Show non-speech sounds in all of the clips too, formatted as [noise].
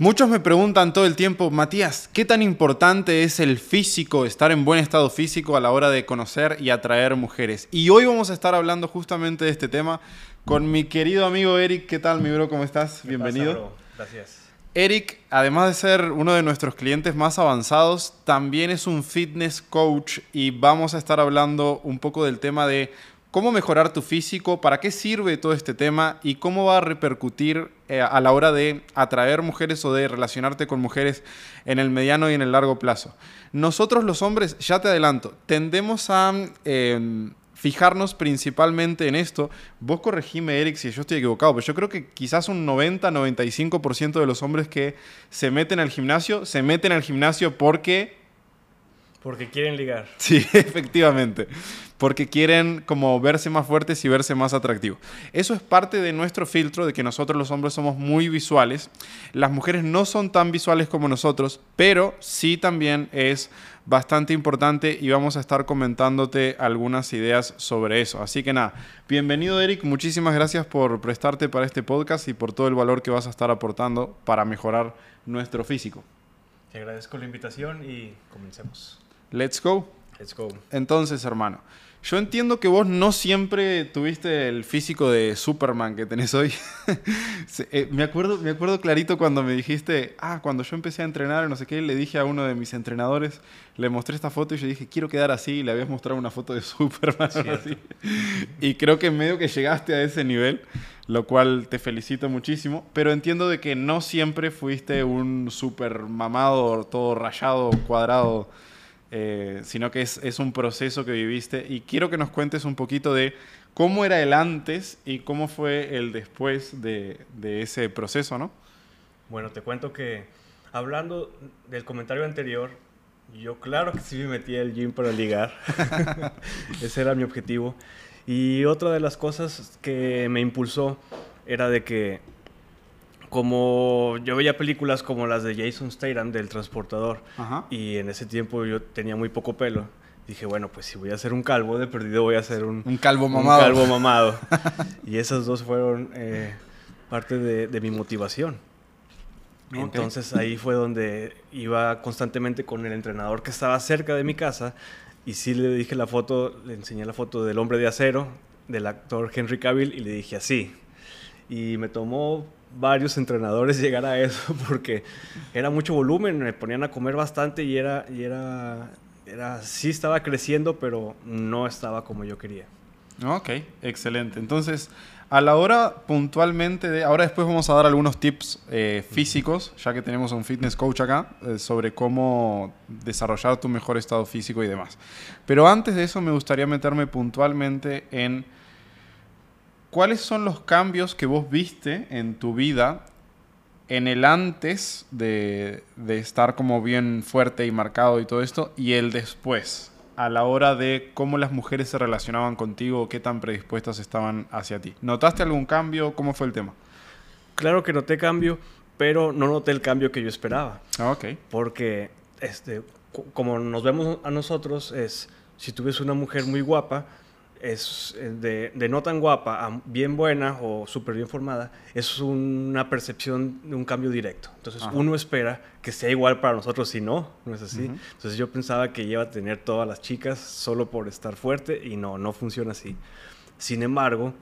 Muchos me preguntan todo el tiempo, Matías, ¿qué tan importante es el físico, estar en buen estado físico a la hora de conocer y atraer mujeres? Y hoy vamos a estar hablando justamente de este tema con mi querido amigo Eric. ¿Qué tal, mi bro? ¿Cómo estás? Bienvenido. Gracias. Eric, además de ser uno de nuestros clientes más avanzados, también es un fitness coach y vamos a estar hablando un poco del tema de cómo mejorar tu físico, para qué sirve todo este tema y cómo va a repercutir eh, a la hora de atraer mujeres o de relacionarte con mujeres en el mediano y en el largo plazo. Nosotros los hombres, ya te adelanto, tendemos a em, fijarnos principalmente en esto. Vos corregime, Eric, si yo estoy equivocado, pero yo creo que quizás un 90-95% de los hombres que se meten al gimnasio, se meten al gimnasio porque porque quieren ligar. [laughs] Sí, efectivamente. Porque quieren como verse más fuertes y verse más atractivos. Eso es parte de nuestro filtro de que nosotros los hombres somos muy visuales. Las mujeres no son tan visuales como nosotros, pero sí también es bastante importante y vamos a estar comentándote algunas ideas sobre eso. Así que nada, bienvenido Eric, muchísimas gracias por prestarte para este podcast y por todo el valor que vas a estar aportando para mejorar nuestro físico. Te agradezco la invitación y comencemos. Let's go. Let's go. Entonces, hermano, yo entiendo que vos no siempre tuviste el físico de Superman que tenés hoy. [laughs] Eh, me, acuerdo, me acuerdo clarito cuando me dijiste, ah, cuando yo empecé a entrenar, no sé qué, le dije a uno de mis entrenadores, le mostré esta foto y yo dije, quiero quedar así, y le habías mostrado una foto de [laughs] Superman. Así. Y creo que medio que llegaste a ese nivel, lo cual te felicito muchísimo, pero entiendo de que no siempre fuiste un super mamado, todo rayado, cuadrado eh, sino que es, un proceso que viviste y quiero que nos cuentes un poquito de cómo era el antes y cómo fue el después de, ese proceso, ¿no? Bueno, te cuento que hablando del comentario anterior, yo claro que sí me metí al gym para ligar, [laughs] [laughs] ese era mi objetivo. Y otra de las cosas que me impulsó era de que como yo veía películas como las de Jason Statham del transportador y en ese tiempo yo tenía muy poco pelo. Dije, bueno, pues si voy a hacer un calvo, de perdido voy a hacer un, un calvo mamado. Un calvo mamado. [laughs] y esas dos fueron eh, parte de, mi motivación. Entonces ahí fue donde iba constantemente con el entrenador que estaba cerca de mi casa y sí le dije la foto, le enseñé la foto del hombre de acero, del actor Henry Cavill y le dije así. Y me tomó varios entrenadores [laughs] llegar a eso porque era mucho volumen, me ponían a comer bastante y era, y era, era, sí estaba creciendo, pero no estaba como yo quería. Ok, excelente. Entonces, a la hora puntualmente de, ahora después vamos a dar algunos tips eh, físicos, ya que tenemos un fitness coach acá, eh, sobre cómo desarrollar tu mejor estado físico y demás. Pero antes de eso me gustaría meterme puntualmente en ¿cuáles son los cambios que vos viste en tu vida en el antes de, estar como bien fuerte y marcado y todo esto y el después? a la hora de cómo las mujeres se relacionaban contigo, qué tan predispuestas estaban hacia ti. ¿Notaste algún cambio? ¿Cómo fue el tema? Claro que noté cambio, pero no noté el cambio que yo esperaba. Ah, ok. Porque, este, como nos vemos a nosotros, es, si tú ves una mujer muy guapa, es eh, de, no tan guapa a bien buena o súper bien formada, es una percepción de un cambio directo. Entonces uno espera que sea igual para nosotros, si no, no es así. Entonces yo pensaba que iba a tener todas las chicas solo por estar fuerte y no, no funciona así. Sin embargo,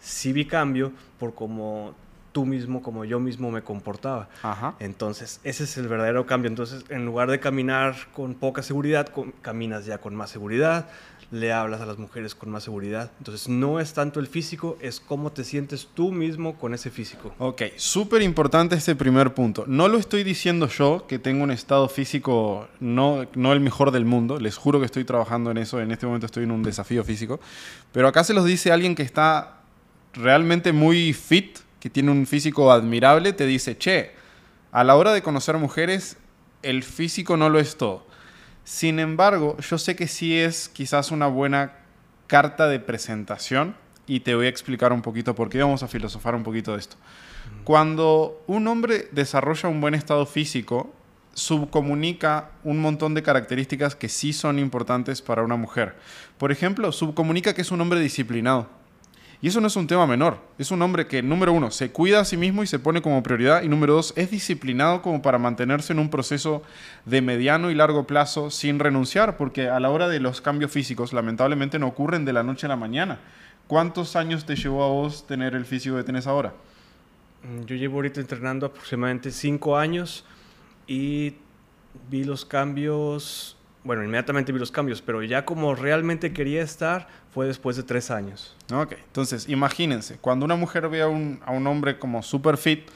sí vi cambio por cómo tú mismo, como yo mismo me comportaba. Entonces, ese es el verdadero cambio. Entonces, en lugar de caminar con poca seguridad, caminas ya con más seguridad, le hablas a las mujeres con más seguridad. Entonces no es tanto el físico, es cómo te sientes tú mismo con ese físico. Ok, súper importante este primer punto. No lo estoy diciendo yo, que tengo un estado físico no, no el mejor del mundo. Les juro que estoy trabajando en eso. En este momento estoy en un desafío físico. Pero acá se los dice alguien que está realmente muy fit, que tiene un físico admirable. Te dice, che, a la hora de conocer mujeres, el físico no lo es todo sin embargo, yo sé que sí es quizás una buena carta de presentación y te voy a explicar un poquito por qué vamos a filosofar un poquito de esto. Cuando un hombre desarrolla un buen estado físico, subcomunica un montón de características que sí son importantes para una mujer. Por ejemplo, subcomunica que es un hombre disciplinado. Y eso no es un tema menor. Es un hombre que, número uno, se cuida a sí mismo y se pone como prioridad. Y número dos, es disciplinado como para mantenerse en un proceso de mediano y largo plazo sin renunciar. Porque a la hora de los cambios físicos, lamentablemente no ocurren de la noche a la mañana. ¿Cuántos años te llevó a vos tener el físico que tenés ahora? Mm, yo llevo ahorita entrenando aproximadamente cinco años y vi los cambios, bueno, inmediatamente vi los cambios, pero ya como realmente quería estar fue después de tres años. Ok, entonces imagínense, cuando una mujer ve a un, a un hombre como super fit,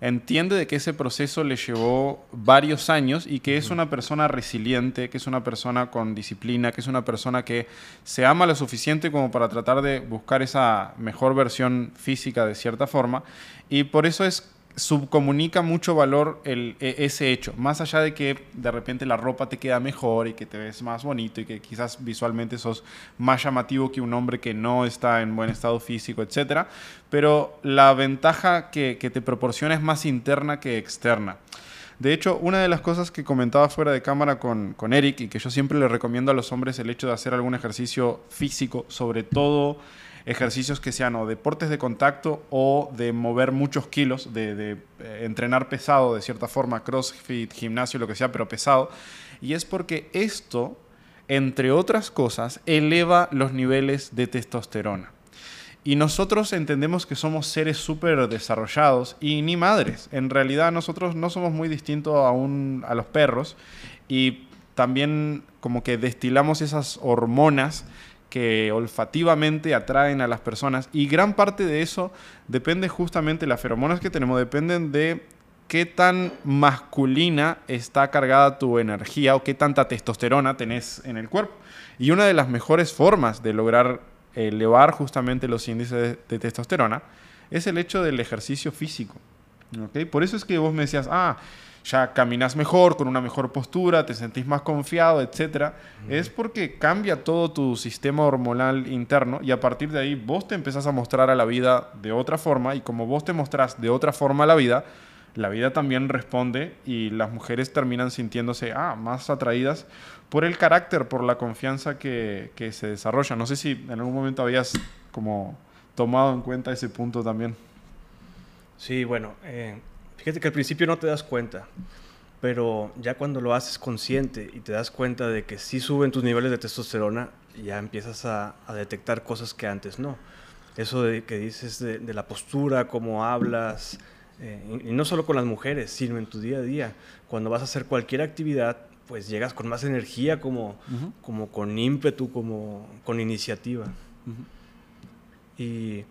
entiende de que ese proceso le llevó varios años y que es una persona resiliente, que es una persona con disciplina, que es una persona que se ama lo suficiente como para tratar de buscar esa mejor versión física de cierta forma. Y por eso es subcomunica mucho valor el, e, ese hecho, más allá de que de repente la ropa te queda mejor y que te ves más bonito y que quizás visualmente sos más llamativo que un hombre que no está en buen estado físico, etc. Pero la ventaja que, que te proporciona es más interna que externa. De hecho, una de las cosas que comentaba fuera de cámara con, con Eric y que yo siempre le recomiendo a los hombres el hecho de hacer algún ejercicio físico, sobre todo ejercicios que sean o deportes de contacto o de mover muchos kilos, de, eh, entrenar pesado de cierta forma, crossfit, gimnasio, lo que sea, pero pesado. Y es porque esto, entre otras cosas, eleva los niveles de testosterona. Y nosotros entendemos que somos seres súper desarrollados y ni madres. En realidad nosotros no somos muy distintos a, a los perros y también como que destilamos esas hormonas que olfativamente atraen a las personas y gran parte de eso depende justamente, las feromonas que tenemos dependen de qué tan masculina está cargada tu energía o qué tanta testosterona tenés en el cuerpo. Y una de las mejores formas de lograr elevar justamente los índices de, testosterona es el hecho del ejercicio físico. Por eso es que vos me decías, ah, ya caminas mejor, con una mejor postura, te sentís más confiado, etc. Es porque cambia todo tu sistema hormonal interno y a partir de ahí vos te empezás a mostrar a la vida de otra forma y como vos te mostrás de otra forma a la vida, la vida también responde y las mujeres terminan sintiéndose ah, más atraídas por el carácter, por la confianza que, que se desarrolla. No sé si en algún momento habías como tomado en cuenta ese punto también. Sí, bueno, eh, Fíjate que al principio no te das cuenta, pero ya cuando lo haces consciente y te das cuenta de que sí suben tus niveles de testosterona, ya empiezas a, detectar cosas que antes no. Eso de que dices de, la postura, cómo hablas, eh, y no solo con las mujeres, sino en tu día a día. Cuando vas a hacer cualquier actividad, pues llegas con más energía, como, como con ímpetu, como con iniciativa. Y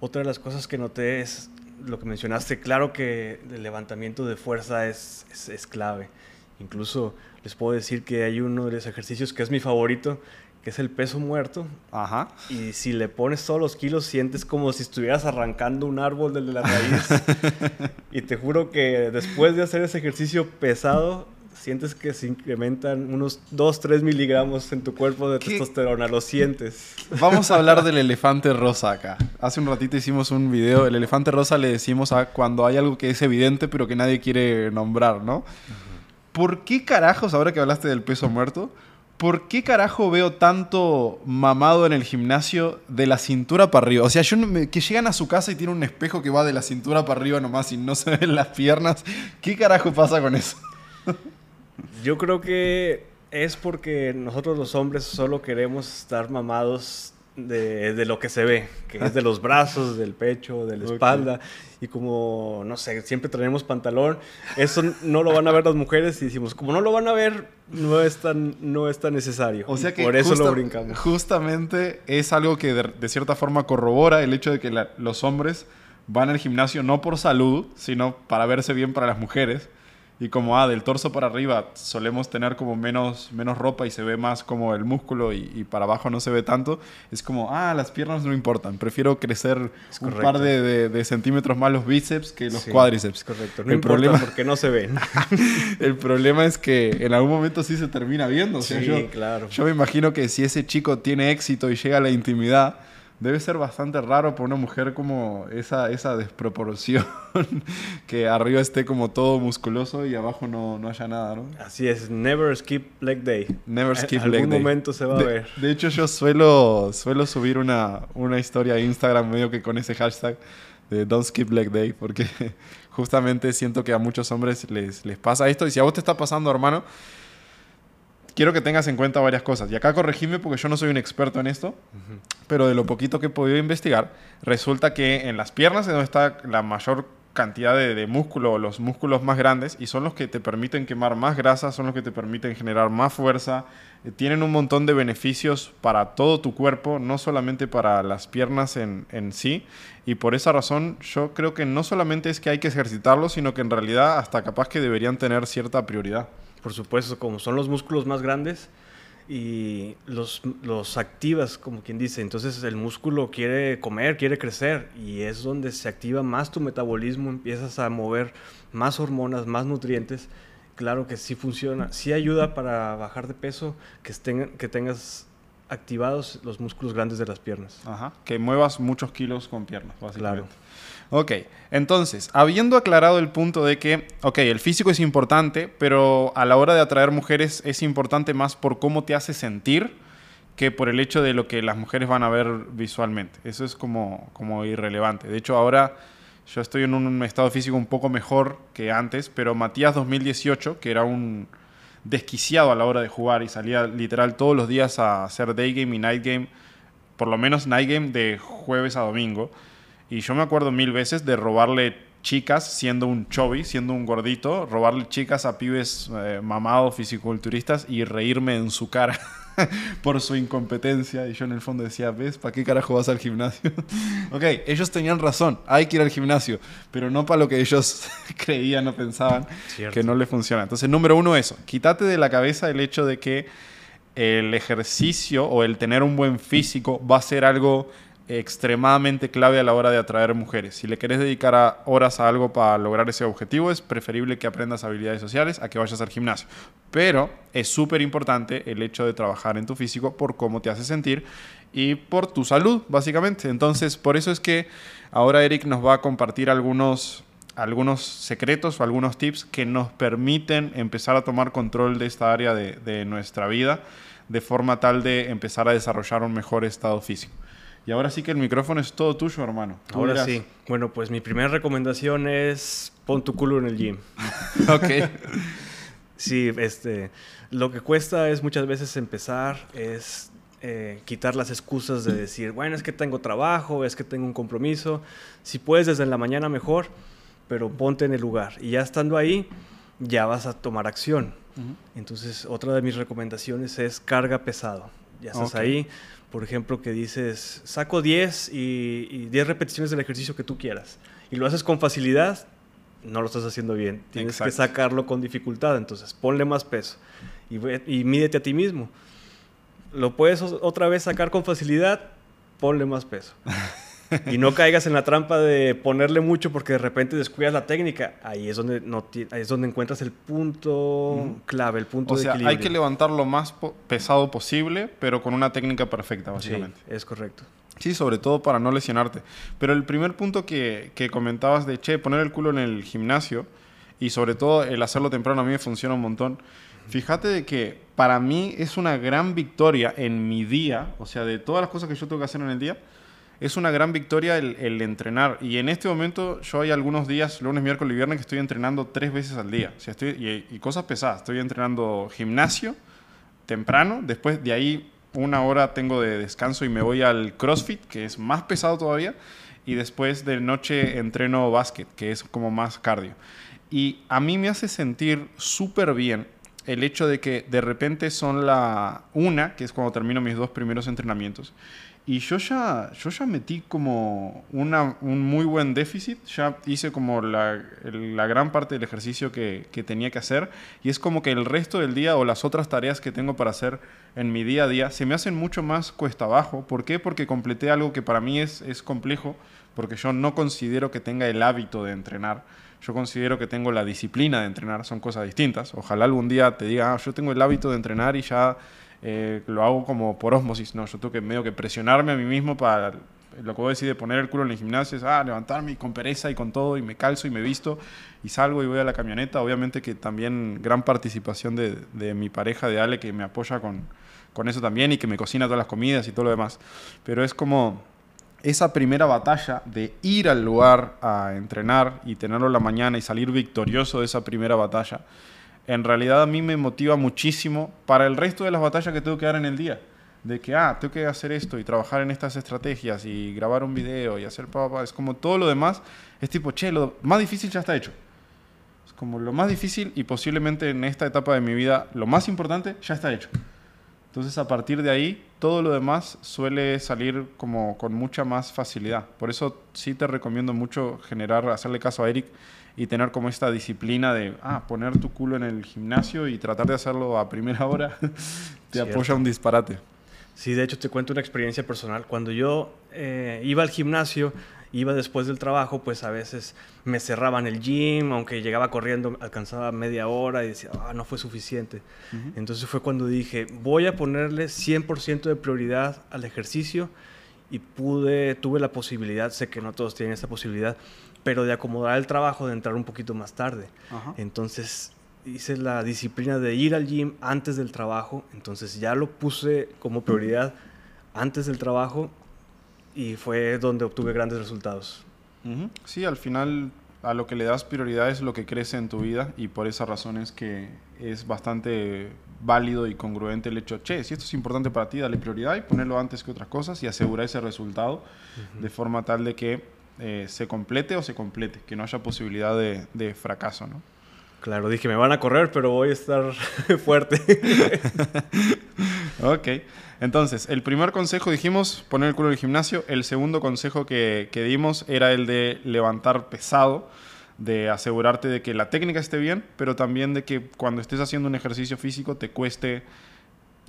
otra de las cosas que noté es lo que mencionaste, claro que el levantamiento de fuerza es, es, clave. Incluso les puedo decir que hay uno de los ejercicios que es mi favorito, que es el peso muerto. Ajá. Y si le pones todos los kilos, sientes como si estuvieras arrancando un árbol desde la raíz. [laughs] y te juro que después de hacer ese ejercicio pesado, sientes que se incrementan unos 2, 3 miligramos en tu cuerpo de testosterona, lo sientes. Vamos a hablar del [laughs] elefante rosa acá. Hace un ratito hicimos un video, el elefante rosa le decimos a cuando hay algo que es evidente pero que nadie quiere nombrar, ¿no? ¿Por qué carajos, ahora que hablaste del peso muerto, ¿por qué carajo veo tanto mamado en el gimnasio de la cintura para arriba? O sea, yo que llegan a su casa y tiene un espejo que va de la cintura para arriba nomás y no se ven las piernas. ¿Qué carajo pasa con eso? [laughs] Yo creo que es porque nosotros los hombres solo queremos estar mamados de, lo que se ve, que es de los [laughs] brazos, del pecho, de la espalda. Y como, no sé, siempre traemos pantalón, eso no lo van a ver las mujeres y decimos, como no lo van a ver, no es tan, no es tan necesario. O sea que por eso lo brincamos. Justamente es algo que de, cierta forma corrobora el hecho de que los hombres van al gimnasio no por salud, sino para verse bien para las mujeres y como, ah, del torso para arriba solemos tener como menos, menos ropa y se ve más como el músculo y, para abajo no se ve tanto, es como, ah, las piernas no importan, prefiero crecer un par de, de, centímetros más los bíceps que los cuádriceps. Correcto, no el problema porque no se ven. [laughs] el problema es que en algún momento sí se termina viendo. sí, claro. Yo me imagino que si ese chico tiene éxito y llega a la intimidad, debe ser bastante raro para una mujer como esa, esa desproporción, [laughs] que arriba esté como todo musculoso y abajo no, no haya nada, ¿no? Así es, never skip leg day. Never skip leg day. En algún momento se va a ver. De hecho, yo suelo, suelo subir una, una historia a Instagram medio que con ese hashtag de Don't Skip Leg Day, porque [laughs] justamente siento que a muchos hombres les, les pasa esto. Y si a vos te está pasando, hermano, quiero que tengas en cuenta varias cosas. Y acá corregime porque yo no soy un experto en esto, pero de lo poquito que he podido investigar, resulta que en las piernas es donde está la mayor cantidad de, de, músculo, los músculos más grandes, y son los que te permiten quemar más grasa, son los que te permiten generar más fuerza, eh, tienen un montón de beneficios para todo tu cuerpo, no solamente para las piernas en, en sí, y por esa razón yo creo que no solamente es que hay que ejercitarlos, sino que en realidad hasta capaz que deberían tener cierta prioridad. Por supuesto, como son los músculos más grandes y los, los activas, como quien dice. Entonces el músculo quiere comer, quiere crecer y es donde se activa más tu metabolismo, empiezas a mover más hormonas, más nutrientes. Claro que sí funciona, sí ayuda para bajar de peso, que, estén, que tengas activados los músculos grandes de las piernas. Ajá, que muevas muchos kilos con piernas, básicamente. Claro. Ok, entonces, habiendo aclarado el punto de que, ok, el físico es importante, pero a la hora de atraer mujeres es importante más por cómo te hace sentir que por el hecho de lo que las mujeres van a ver visualmente. Eso es como, como irrelevante. De hecho, ahora yo estoy en un estado físico un poco mejor que antes, pero Matías 2018, que era un desquiciado a la hora de jugar y salía literal todos los días a hacer day game y night game, por lo menos night game de jueves a domingo, y yo me acuerdo mil veces de robarle chicas siendo un chubby, siendo un gordito, robarle chicas a pibes eh, mamados, fisiculturistas y reírme en su cara [laughs] por su incompetencia. Y yo en el fondo decía, ¿ves? ¿Para qué carajo vas al gimnasio? [laughs] ok, ellos tenían razón, hay que ir al gimnasio, pero no para lo que ellos [laughs] creían o pensaban Cierto. que no le funciona. Entonces, número uno, eso. Quítate de la cabeza el hecho de que el ejercicio o el tener un buen físico va a ser algo extremadamente clave a la hora de atraer mujeres. Si le querés dedicar horas a algo para lograr ese objetivo, es preferible que aprendas habilidades sociales a que vayas al gimnasio. Pero es súper importante el hecho de trabajar en tu físico por cómo te hace sentir y por tu salud, básicamente. Entonces, por eso es que ahora Eric nos va a compartir algunos secretos o algunos tips que nos permiten empezar a tomar control de esta área de nuestra vida de forma tal de empezar a desarrollar un mejor estado físico. Y ahora sí que el micrófono es todo tuyo, hermano. ahora sí. Bueno, pues mi primera recomendación es pon tu culo en el gym. [laughs] ok. sí, este, lo que cuesta es muchas veces empezar, es eh, quitar las excusas de decir, bueno, es que tengo trabajo, es que tengo un compromiso. Si puedes desde la mañana mejor, pero ponte en el lugar. Y ya estando ahí, ya vas a tomar acción. Entonces, otra de mis recomendaciones es carga pesado. Ya estás ahí, por ejemplo, que dices, saco 10 y, 10 repeticiones del ejercicio que tú quieras. Y lo haces con facilidad, no lo estás haciendo bien. Tienes que sacarlo con dificultad. Entonces, ponle más peso y, y mídete a ti mismo. Lo puedes otra vez sacar con facilidad, ponle más peso. [laughs] y no caigas en la trampa de ponerle mucho porque de repente descuidas la técnica. Ahí es donde, no es donde encuentras el punto clave, el punto o de sea, equilibrio. hay que levantar lo más pesado posible, pero con una técnica perfecta, básicamente. Sí, es correcto. Sí, sobre todo para no lesionarte. Pero el primer punto que, que comentabas de, che, poner el culo en el gimnasio y sobre todo el hacerlo temprano a mí me funciona un montón. Fíjate de que para mí es una gran victoria en mi día, o sea, de todas las cosas que yo tengo que hacer en el día, es una gran victoria el, entrenar. Y en este momento yo hay algunos días, lunes, miércoles y viernes, que estoy entrenando tres veces al día. Estoy, y, cosas pesadas. Estoy entrenando gimnasio temprano, después de ahí una hora tengo de descanso y me voy al CrossFit, que es más pesado todavía. Y después de noche entreno básquet, que es como más cardio. Y a mí me hace sentir súper bien el hecho de que de repente son la una, que es cuando termino mis dos primeros entrenamientos, y yo ya, yo ya metí como una, un muy buen déficit, ya hice como la, la gran parte del ejercicio que, que, tenía que hacer y es como que el resto del día o las otras tareas que tengo para hacer en mi día a día se me hacen mucho más cuesta abajo. ¿Por qué? Porque completé algo que para mí es, es complejo, porque yo no considero que tenga el hábito de entrenar. Yo considero que tengo la disciplina de entrenar, son cosas distintas. Ojalá algún día te diga, ah, yo tengo el hábito de entrenar y ya eh, lo hago como por osmosis, no, yo tengo que medio que presionarme a mí mismo para lo que voy a decir de poner el culo en el gimnasio es ah, levantarme con pereza y con todo y me calzo y me visto y salgo y voy a la camioneta. Obviamente que también gran participación de, de mi pareja, de Ale, que me apoya con, con eso también y que me cocina todas las comidas y todo lo demás. Pero es como esa primera batalla de ir al lugar a entrenar y tenerlo en la mañana y salir victorioso de esa primera batalla, en realidad a mí me motiva muchísimo para el resto de las batallas que tengo que dar en el día de que, ah, tengo que hacer esto y trabajar en estas estrategias y grabar un video y hacer papá, es como todo lo demás, es tipo, che, lo más difícil ya está hecho. Es como lo más difícil y posiblemente en esta etapa de mi vida, lo más importante ya está hecho. Entonces a partir de ahí, todo lo demás suele salir como con mucha más facilidad. Por eso sí te recomiendo mucho generar, hacerle caso a Eric y tener como esta disciplina de, ah, poner tu culo en el gimnasio y tratar de hacerlo a primera hora, [laughs] te apoya un disparate. Sí, de hecho te cuento una experiencia personal. Cuando yo eh, iba al gimnasio, iba después del trabajo, pues a veces me cerraban el gym, aunque llegaba corriendo, alcanzaba media hora y decía, ah, no fue suficiente. Entonces fue cuando dije, voy a ponerle 100% de prioridad al ejercicio y pude, tuve la posibilidad, sé que no todos tienen esta posibilidad, pero de acomodar el trabajo, de entrar un poquito más tarde. Entonces hice la disciplina de ir al gym antes del trabajo, entonces ya lo puse como prioridad antes del trabajo y fue donde obtuve grandes resultados. Sí, al final a lo que le das prioridad es lo que crece en tu vida y por esa razón es que es bastante válido y congruente el hecho, che, si esto es importante para ti, dale prioridad y ponerlo antes que otras cosas y asegurar ese resultado de forma tal de que eh, se complete o se complete, que no haya posibilidad de, de fracaso, ¿no? Claro, dije, me van a correr, pero voy a estar [laughs] fuerte. [laughs] ok. Entonces, el primer consejo dijimos poner el culo en el gimnasio. El segundo consejo que, que, dimos era el de levantar pesado, de asegurarte de que la técnica esté bien, pero también de que cuando estés haciendo un ejercicio físico te cueste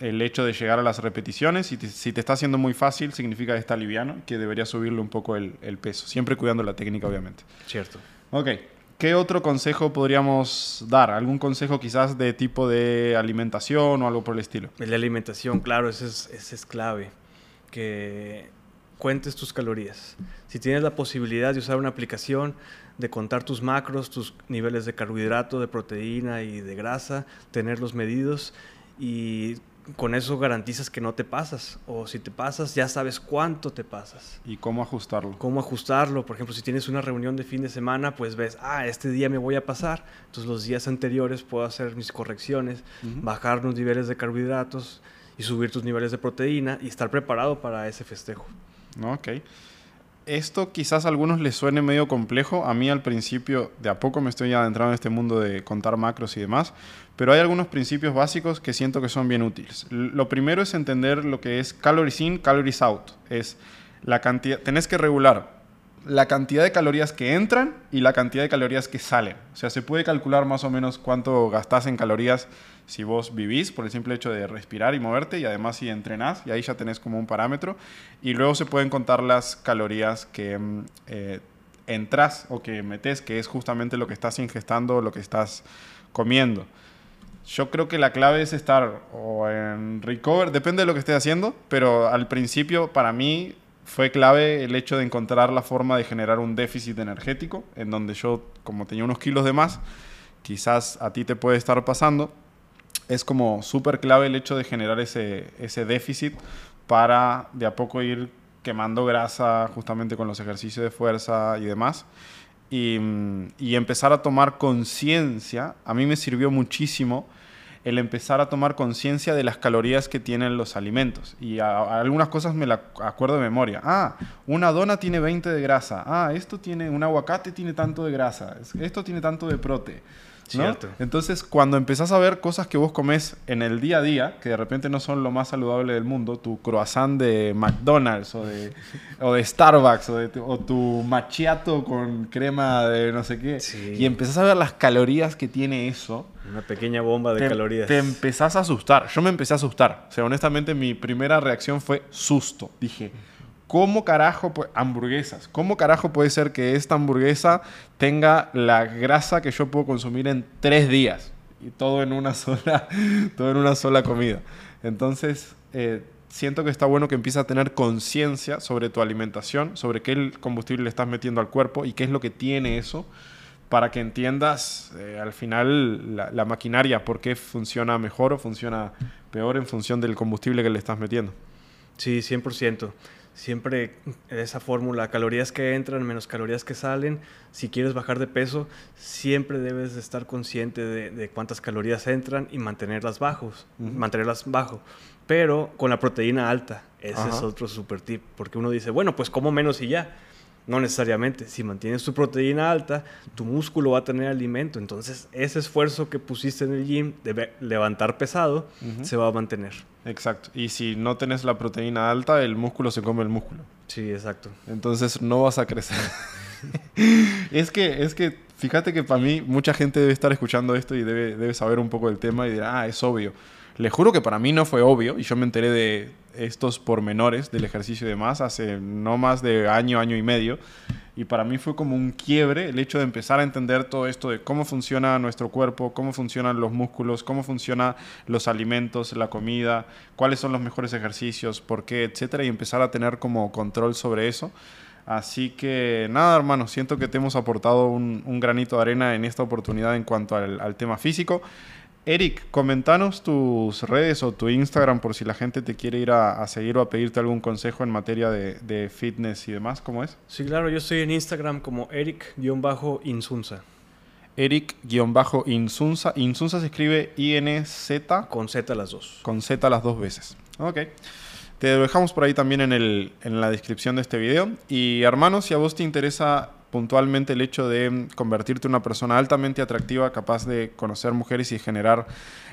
el hecho de llegar a las repeticiones. Y si te está haciendo muy fácil, significa que está liviano, que debería subirle un poco el, el peso, siempre cuidando la técnica, obviamente. Cierto. Ok. ¿Qué otro consejo podríamos dar? ¿Algún consejo quizás de tipo de alimentación o algo por el estilo? De alimentación, claro, ese es, ese es clave. Que cuentes tus calorías. Si tienes la posibilidad de usar una aplicación, de contar tus macros, tus niveles de carbohidrato, de proteína y de grasa, tenerlos medidos y con eso garantizas que no te pasas. O si te pasas, ya sabes cuánto te pasas. ¿Y cómo ajustarlo? Cómo ajustarlo. Por ejemplo, si tienes una reunión de fin de semana, pues ves, ah, este día me voy a pasar. Entonces los días anteriores puedo hacer mis correcciones, bajar los niveles de carbohidratos y subir tus niveles de proteína y estar preparado para ese festejo. Ok esto quizás a algunos les suene medio complejo. A mí al principio, de a poco me estoy adentrando en este mundo de contar macros y demás, pero hay algunos principios básicos que siento que son bien útiles. Lo primero es entender lo que es calories in, calories out. Es la cantidad, tenés que regular la cantidad de calorías que entran y la cantidad de calorías que salen. O sea, se puede calcular más o menos cuánto gastás en calorías si vos vivís por el simple hecho de respirar y moverte y además si entrenás y ahí ya tenés como un parámetro. Y luego se pueden contar las calorías que mm, eh, entras o que metes, que es justamente lo que estás ingestando, lo que estás comiendo. Yo creo que la clave es estar o en recover, depende de lo que estés haciendo, pero al principio para mí fue clave el hecho de encontrar la forma de generar un déficit energético, en donde yo, como tenía unos kilos de más, quizás a ti te puede estar pasando, es como súper clave el hecho de generar ese, ese déficit para de a poco ir quemando grasa justamente con los ejercicios de fuerza y demás. Y, y empezar a tomar conciencia, a mí me sirvió muchísimo el empezar a tomar conciencia de las calorías que tienen los alimentos. Y algunas cosas me la acuerdo de memoria. Ah, una dona tiene 20 de grasa. Ah, esto tiene, un aguacate tiene tanto de grasa. Esto tiene tanto de prote. Cierto. Entonces, cuando empezás a ver cosas que vos comes en el día a día, que de repente no son lo más saludable del mundo, tu croissant de McDonald's o de, o de Starbucks o, de, o, tu machiato con crema de no sé qué, y empezás a ver las calorías que tiene eso. Una pequeña bomba de calorías. Te empezás a asustar. Yo me empecé a asustar. O sea, honestamente, mi primera reacción fue susto. Dije, ¿Cómo carajo, hamburguesas, cómo carajo puede ser que esta hamburguesa tenga la grasa que yo puedo consumir en tres días? Y todo en una [laughs] sola, todo en una sola comida. Entonces, eh, siento que está bueno que empieces a tener conciencia sobre tu alimentación, sobre qué combustible le estás metiendo al cuerpo y qué es lo que tiene eso, para que entiendas eh, al final la, la, maquinaria, por qué funciona mejor o funciona peor en función del combustible que le estás metiendo. Sí, 100% siempre esa fórmula, calorías que entran menos calorías que salen. Si quieres bajar de peso, siempre debes de estar consciente de, cuántas calorías entran y mantenerlas bajos, mantenerlas bajo. Pero con la proteína alta, ese es otro super tip, porque uno dice, bueno, pues como menos y ya. No necesariamente. Si mantienes tu proteína alta, tu músculo va a tener alimento. Entonces, ese esfuerzo que pusiste en el gym de levantar pesado se va a mantener. Exacto. Y si no tenés la proteína alta, el músculo se come el músculo. Sí, exacto. Entonces no vas a crecer. [laughs] es que, es que, fíjate que para mí mucha gente debe estar escuchando esto y debe, debe saber un poco del tema y dirá, ah, es obvio. Le juro que para mí no fue obvio y yo me enteré de estos pormenores del ejercicio de más hace no más de año, año y medio. Y para mí fue como un quiebre el hecho de empezar a entender todo esto de cómo funciona nuestro cuerpo, cómo funcionan los músculos, cómo funcionan los alimentos, la comida, cuáles son los mejores ejercicios, por qué, etcétera, y empezar a tener como control sobre eso. Así que nada, hermano, siento que te hemos aportado un, granito de arena en esta oportunidad en cuanto al tema físico. Eric, comentanos tus redes o tu Instagram por si la gente te quiere ir a, seguir o a pedirte algún consejo en materia de, fitness y demás, ¿cómo es? Sí, claro, yo estoy en Instagram como Eric-Insunza. Eric-Insunza. Insunza se escribe I-N-Z. Con Z las dos. Con Z las dos veces. Ok. Te dejamos por ahí también en, el, en la descripción de este video. Y hermanos, si a vos te interesa puntualmente el hecho de convertirte en una persona altamente atractiva, capaz de conocer mujeres y generar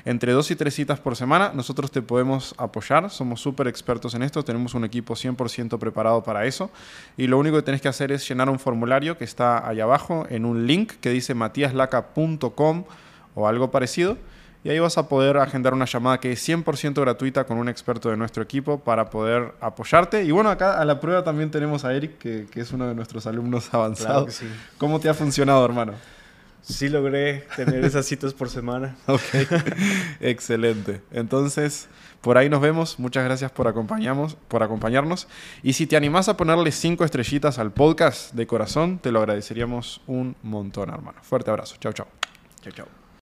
entre dos y tres citas por semana, nosotros te podemos apoyar. Somos súper expertos en esto, tenemos un equipo 100% preparado para eso. Y lo único que tenés que hacer es llenar un formulario que está ahí abajo en un link que dice matiaslaca.com o algo parecido y ahí vas a poder agendar una llamada que es 100% gratuita con un experto de nuestro equipo para poder apoyarte. Y bueno, acá a la prueba también tenemos a Eric, que, es uno de nuestros alumnos [laughs] avanzados. sí. ¿Cómo te ha funcionado, hermano? Sí logré tener esas citas por semana. [laughs] Ok, [laughs] excelente. Entonces, por ahí nos vemos. Muchas gracias por, acompañamos, por acompañarnos. Y si te animás a ponerle cinco estrellitas al podcast de corazón, te lo agradeceríamos un montón, hermano. Fuerte abrazo. Chao, chao. Chao, chao.